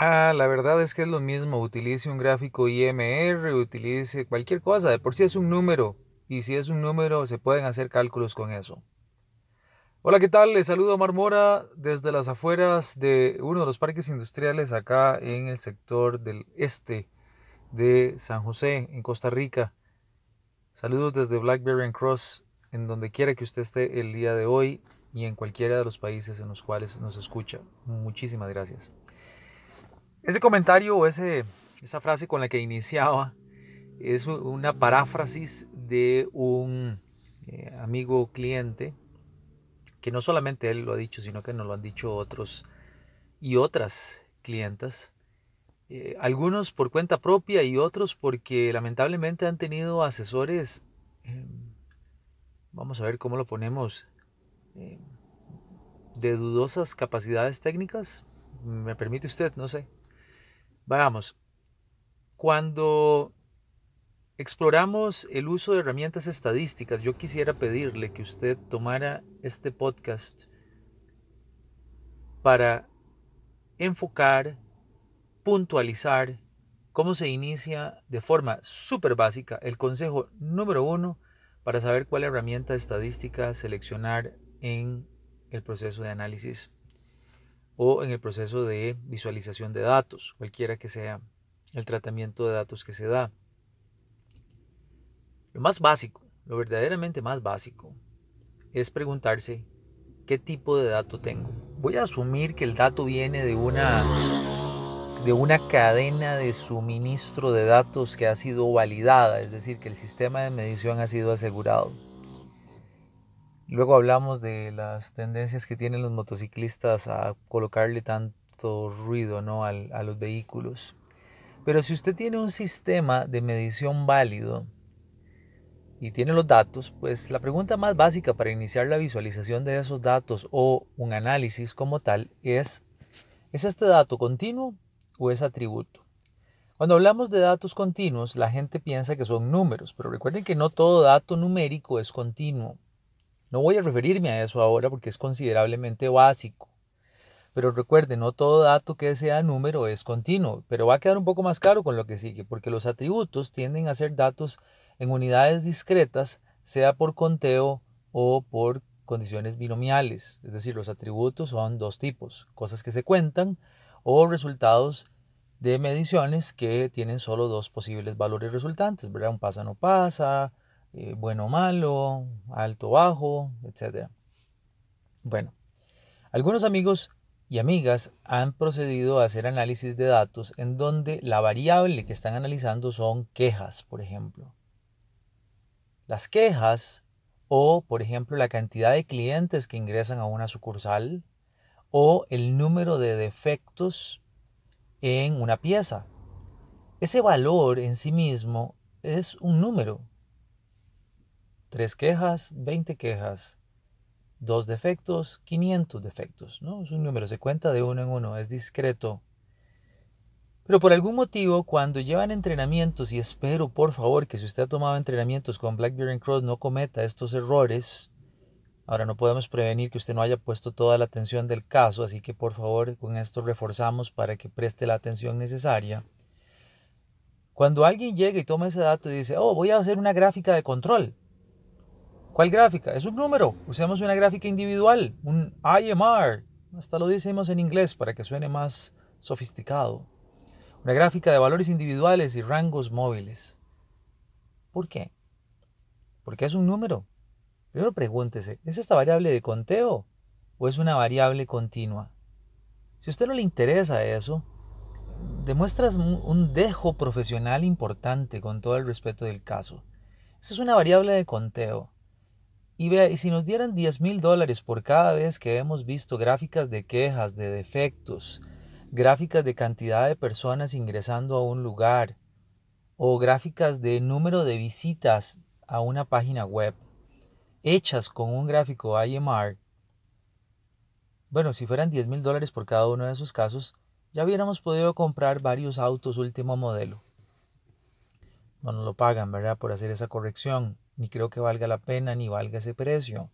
Ah, la verdad es que es lo mismo. Utilice un gráfico IMR, utilice cualquier cosa. De por sí es un número. Y si es un número, se pueden hacer cálculos con eso. Hola, ¿qué tal? Les saludo a Marmora desde las afueras de uno de los parques industriales acá en el sector del este de San José, en Costa Rica. Saludos desde Blackberry and Cross, en donde quiera que usted esté el día de hoy y en cualquiera de los países en los cuales nos escucha. Muchísimas gracias. Ese comentario o esa frase con la que iniciaba es una paráfrasis de un eh, amigo cliente que no solamente él lo ha dicho, sino que nos lo han dicho otros y otras clientas. Eh, algunos por cuenta propia y otros porque lamentablemente han tenido asesores, em, vamos a ver cómo lo ponemos, em, de dudosas capacidades técnicas. ¿Me permite usted? No sé. Vamos, cuando exploramos el uso de herramientas estadísticas, yo quisiera pedirle que usted tomara este podcast para enfocar, puntualizar cómo se inicia de forma súper básica el consejo número uno para saber cuál herramienta estadística seleccionar en el proceso de análisis o en el proceso de visualización de datos, cualquiera que sea el tratamiento de datos que se da. Lo más básico, lo verdaderamente más básico, es preguntarse qué tipo de dato tengo. Voy a asumir que el dato viene de una, de una cadena de suministro de datos que ha sido validada, es decir, que el sistema de medición ha sido asegurado. Luego hablamos de las tendencias que tienen los motociclistas a colocarle tanto ruido ¿no? a los vehículos. Pero si usted tiene un sistema de medición válido y tiene los datos, pues la pregunta más básica para iniciar la visualización de esos datos o un análisis como tal es, ¿es este dato continuo o es atributo? Cuando hablamos de datos continuos, la gente piensa que son números, pero recuerden que no todo dato numérico es continuo. No voy a referirme a eso ahora porque es considerablemente básico. Pero recuerden, no todo dato que sea número es continuo, pero va a quedar un poco más claro con lo que sigue, porque los atributos tienden a ser datos en unidades discretas, sea por conteo o por condiciones binomiales. Es decir, los atributos son dos tipos, cosas que se cuentan o resultados de mediciones que tienen solo dos posibles valores resultantes, ¿verdad? Un pasa no pasa, eh, bueno malo, alto bajo, etc. Bueno, algunos amigos y amigas han procedido a hacer análisis de datos en donde la variable que están analizando son quejas, por ejemplo. Las quejas o, por ejemplo, la cantidad de clientes que ingresan a una sucursal o el número de defectos en una pieza. Ese valor en sí mismo es un número, Tres quejas, 20 quejas. Dos defectos, 500 defectos. ¿no? Es un número, se cuenta de uno en uno, es discreto. Pero por algún motivo, cuando llevan entrenamientos, y espero por favor que si usted ha tomado entrenamientos con Blackberry Cross no cometa estos errores, ahora no podemos prevenir que usted no haya puesto toda la atención del caso, así que por favor con esto reforzamos para que preste la atención necesaria. Cuando alguien llega y toma ese dato y dice, oh, voy a hacer una gráfica de control, ¿Cuál gráfica? Es un número. Usemos una gráfica individual, un IMR. Hasta lo decimos en inglés para que suene más sofisticado. Una gráfica de valores individuales y rangos móviles. ¿Por qué? Porque es un número. Primero pregúntese, ¿es esta variable de conteo o es una variable continua? Si a usted no le interesa eso, demuestras un dejo profesional importante con todo el respeto del caso. Esa es una variable de conteo. Y vea, y si nos dieran 10 mil dólares por cada vez que hemos visto gráficas de quejas, de defectos, gráficas de cantidad de personas ingresando a un lugar, o gráficas de número de visitas a una página web, hechas con un gráfico IMR, bueno, si fueran 10 mil dólares por cada uno de esos casos, ya hubiéramos podido comprar varios autos último modelo. No nos lo pagan, ¿verdad? Por hacer esa corrección ni creo que valga la pena ni valga ese precio.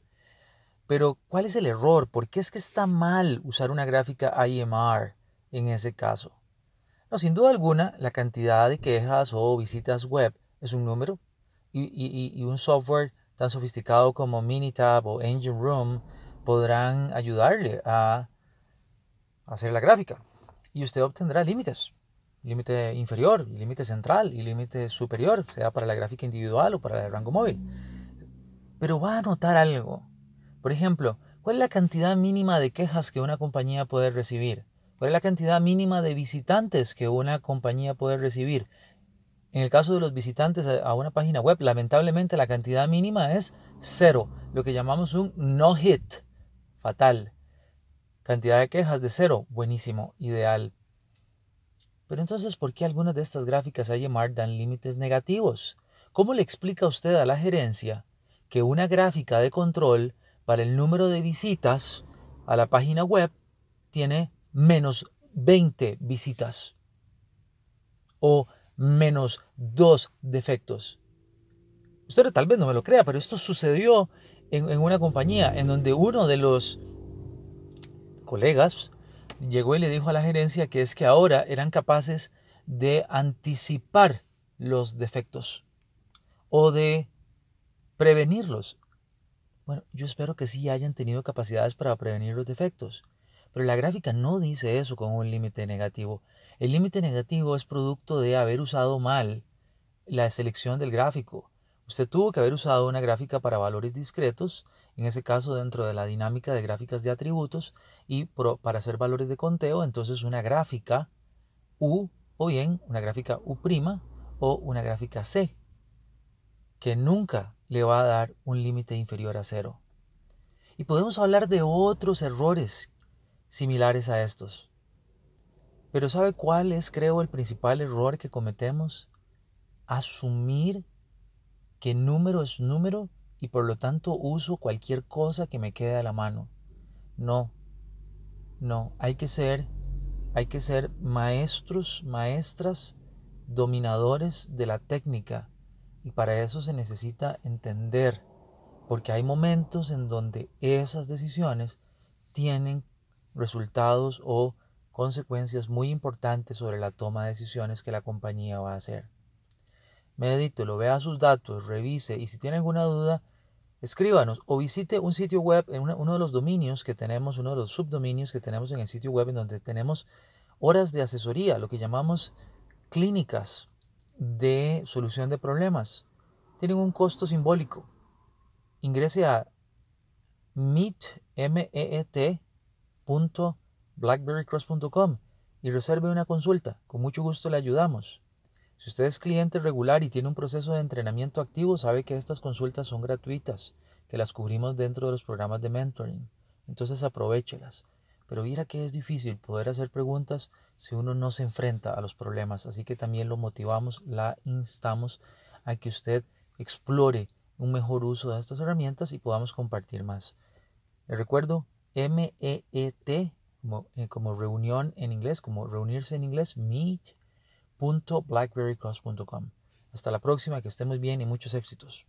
Pero, ¿cuál es el error? ¿Por qué es que está mal usar una gráfica IMR en ese caso? No, sin duda alguna, la cantidad de quejas o visitas web es un número y, un software tan sofisticado como Minitab o Engine Room podrán ayudarle a hacer la gráfica y usted obtendrá límites, límite inferior, límite central y límite superior, sea para la gráfica individual o para el rango móvil. Pero va a notar algo. Por ejemplo, ¿cuál es la cantidad mínima de quejas que una compañía puede recibir? ¿Cuál es la cantidad mínima de visitantes que una compañía puede recibir? En el caso de los visitantes a una página web, lamentablemente la cantidad mínima es cero, lo que llamamos un no hit, fatal. Cantidad de quejas de cero, buenísimo, ideal. Pero entonces, ¿por qué algunas de estas gráficas AYMAR dan límites negativos? ¿Cómo le explica usted a la gerencia que una gráfica de control para el número de visitas a la página web tiene menos 20 visitas o menos 2 defectos. Usted tal vez no me lo crea, pero esto sucedió en una compañía en donde uno de los colegas llegó y le dijo a la gerencia que es que ahora eran capaces de anticipar los defectos o de prevenirlos. Bueno, yo espero que sí hayan tenido capacidades para prevenir los defectos, pero la gráfica no dice eso con un límite negativo. El límite negativo es producto de haber usado mal la selección del gráfico. Usted tuvo que haber usado una gráfica para valores discretos, en ese caso dentro de la dinámica de gráficas de atributos, y para hacer valores de conteo, entonces una gráfica U o bien una gráfica U' o una gráfica C, que nunca le va a dar un límite inferior a cero. Y podemos hablar de otros errores similares a estos. Pero ¿sabe cuál es, creo, el principal error que cometemos? Asumir que número es número y por lo tanto uso cualquier cosa que me quede a la mano. No, no, hay que ser, hay que ser maestros, maestras, dominadores de la técnica y para eso se necesita entender, porque hay momentos en donde esas decisiones tienen resultados o consecuencias muy importantes sobre la toma de decisiones que la compañía va a hacer. Lo vea sus datos, revise y si tiene alguna duda, escríbanos o visite un sitio web, en uno de los dominios que tenemos, uno de los subdominios que tenemos en el sitio web en donde tenemos horas de asesoría, lo que llamamos clínicas de solución de problemas. Tienen un costo simbólico. Ingrese a meet, m -E -E y reserve una consulta. Con mucho gusto le ayudamos. Si usted es cliente regular y tiene un proceso de entrenamiento activo, sabe que estas consultas son gratuitas, que las cubrimos dentro de los programas de mentoring. Entonces aprovechelas. Pero mira que es difícil poder hacer preguntas si uno no se enfrenta a los problemas. Así que también lo motivamos, la instamos a que usted explore un mejor uso de estas herramientas y podamos compartir más. Le recuerdo, M-E-E-T eh, como, reunión en inglés, como reunirse en inglés, meet.blackberrycross.com. Hasta la próxima, que estemos bien y muchos éxitos.